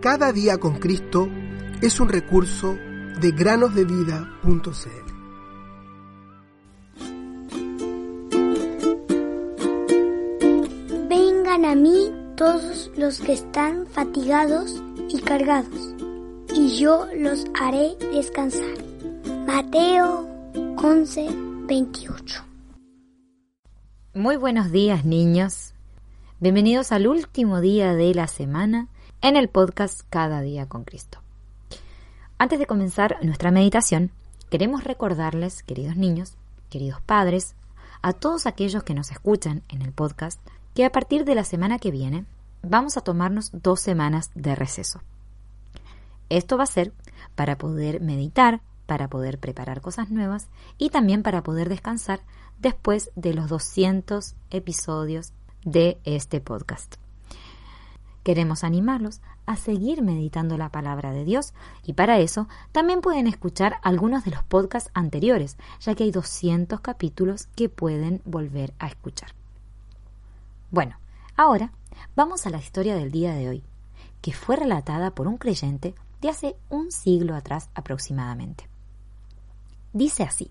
Cada día con Cristo es un recurso de granosdevida.cl. Vengan a mí todos los que están fatigados y cargados, y yo los haré descansar. Mateo 11, 28. Muy buenos días niños. Bienvenidos al último día de la semana en el podcast Cada día con Cristo. Antes de comenzar nuestra meditación, queremos recordarles, queridos niños, queridos padres, a todos aquellos que nos escuchan en el podcast, que a partir de la semana que viene vamos a tomarnos dos semanas de receso. Esto va a ser para poder meditar, para poder preparar cosas nuevas y también para poder descansar después de los 200 episodios de este podcast. Queremos animarlos a seguir meditando la palabra de Dios y para eso también pueden escuchar algunos de los podcasts anteriores, ya que hay 200 capítulos que pueden volver a escuchar. Bueno, ahora vamos a la historia del día de hoy, que fue relatada por un creyente de hace un siglo atrás aproximadamente. Dice así.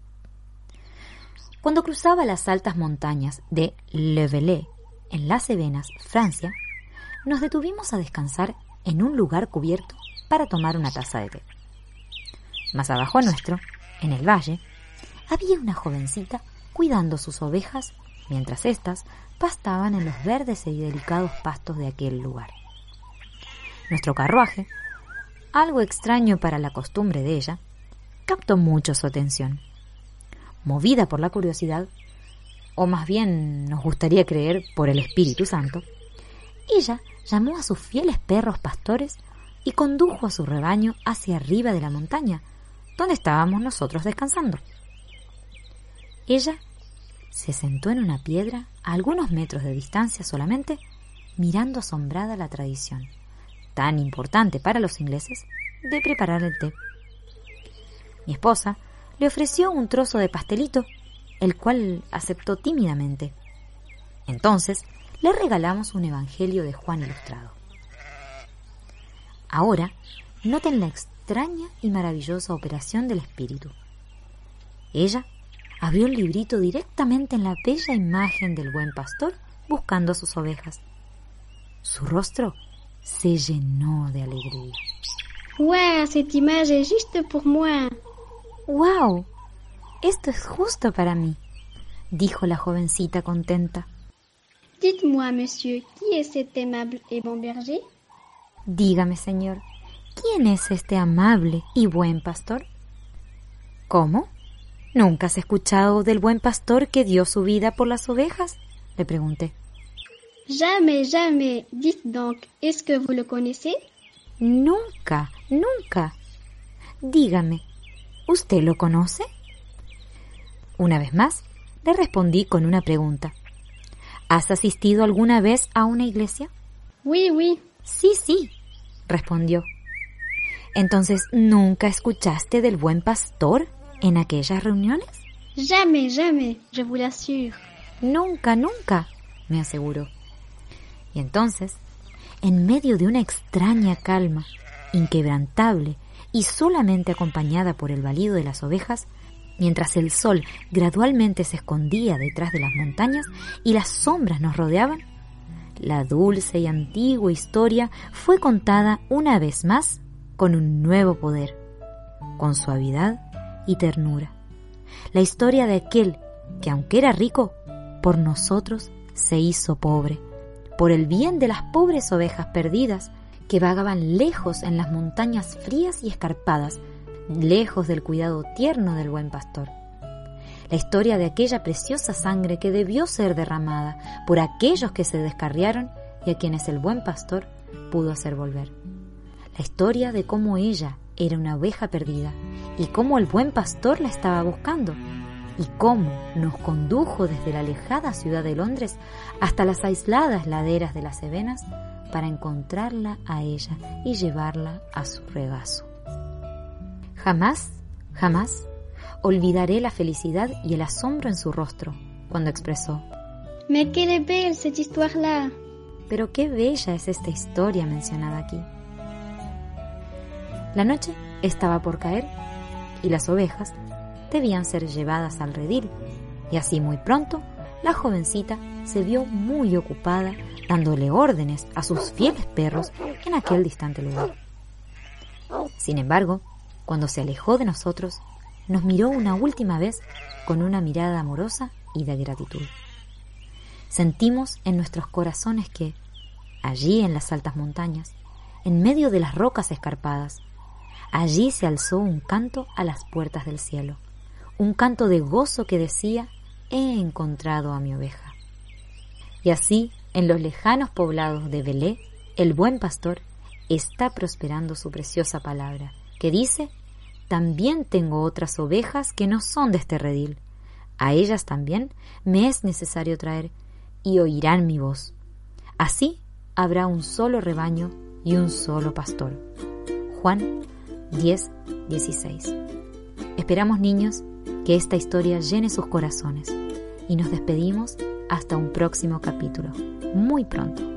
Cuando cruzaba las altas montañas de Le Velay, en las Cevenas, Francia, nos detuvimos a descansar en un lugar cubierto para tomar una taza de té. Más abajo nuestro, en el valle, había una jovencita cuidando sus ovejas mientras éstas pastaban en los verdes y delicados pastos de aquel lugar. Nuestro carruaje, algo extraño para la costumbre de ella, captó mucho su atención. Movida por la curiosidad, o más bien nos gustaría creer por el Espíritu Santo, ella llamó a sus fieles perros pastores y condujo a su rebaño hacia arriba de la montaña, donde estábamos nosotros descansando. Ella se sentó en una piedra a algunos metros de distancia solamente, mirando asombrada la tradición, tan importante para los ingleses, de preparar el té. Mi esposa le ofreció un trozo de pastelito, el cual aceptó tímidamente. Entonces le regalamos un Evangelio de Juan Ilustrado. Ahora, noten la extraña y maravillosa operación del Espíritu. Ella abrió el librito directamente en la bella imagen del buen pastor buscando a sus ovejas. Su rostro se llenó de alegría. ¡Wow! Cette image est juste pour moi. ¡Wow! Esto es justo para mí, dijo la jovencita contenta. Dites-moi, monsieur, qui est cet aimable et bon berger Dígame, señor, ¿quién es este amable y buen pastor? ¿Cómo? ¿Nunca has escuchado del buen pastor que dio su vida por las ovejas? le pregunté. Jamais, jamais. Dites donc, est-ce que vous le connaissez Nunca, nunca. Dígame, ¿usted lo conoce? Una vez más, le respondí con una pregunta. ¿Has asistido alguna vez a una iglesia? Oui, oui. Sí, sí, respondió. Entonces, ¿nunca escuchaste del buen pastor en aquellas reuniones? Jamais, jamais, je vous l'assure. Nunca, nunca, me aseguró. Y entonces, en medio de una extraña calma, inquebrantable y solamente acompañada por el balido de las ovejas, mientras el sol gradualmente se escondía detrás de las montañas y las sombras nos rodeaban, la dulce y antigua historia fue contada una vez más con un nuevo poder, con suavidad y ternura. La historia de aquel que, aunque era rico, por nosotros se hizo pobre, por el bien de las pobres ovejas perdidas que vagaban lejos en las montañas frías y escarpadas, lejos del cuidado tierno del buen pastor. La historia de aquella preciosa sangre que debió ser derramada por aquellos que se descarriaron y a quienes el buen pastor pudo hacer volver. La historia de cómo ella era una oveja perdida y cómo el buen pastor la estaba buscando y cómo nos condujo desde la alejada ciudad de Londres hasta las aisladas laderas de las Cevenas para encontrarla a ella y llevarla a su regazo. Jamás, jamás olvidaré la felicidad y el asombro en su rostro cuando expresó Me quedé ver cette histoire-là. Pero qué bella es esta historia mencionada aquí. La noche estaba por caer y las ovejas debían ser llevadas al redil, y así muy pronto la jovencita se vio muy ocupada dándole órdenes a sus fieles perros en aquel distante lugar. Sin embargo, cuando se alejó de nosotros, nos miró una última vez con una mirada amorosa y de gratitud. Sentimos en nuestros corazones que, allí en las altas montañas, en medio de las rocas escarpadas, allí se alzó un canto a las puertas del cielo, un canto de gozo que decía, he encontrado a mi oveja. Y así, en los lejanos poblados de Belé, el buen pastor está prosperando su preciosa palabra, que dice, también tengo otras ovejas que no son de este redil. A ellas también me es necesario traer, y oirán mi voz. Así habrá un solo rebaño y un solo pastor. Juan 10, 16. Esperamos, niños, que esta historia llene sus corazones y nos despedimos hasta un próximo capítulo, muy pronto.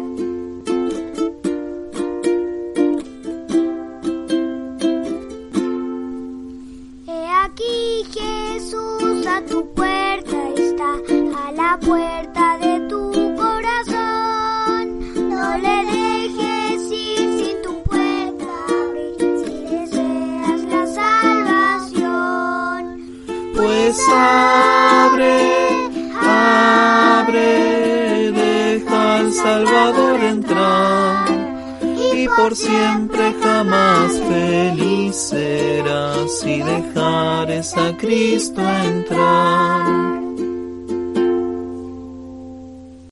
Salvador entrar y por siempre jamás feliz serás si dejares a Cristo entrar.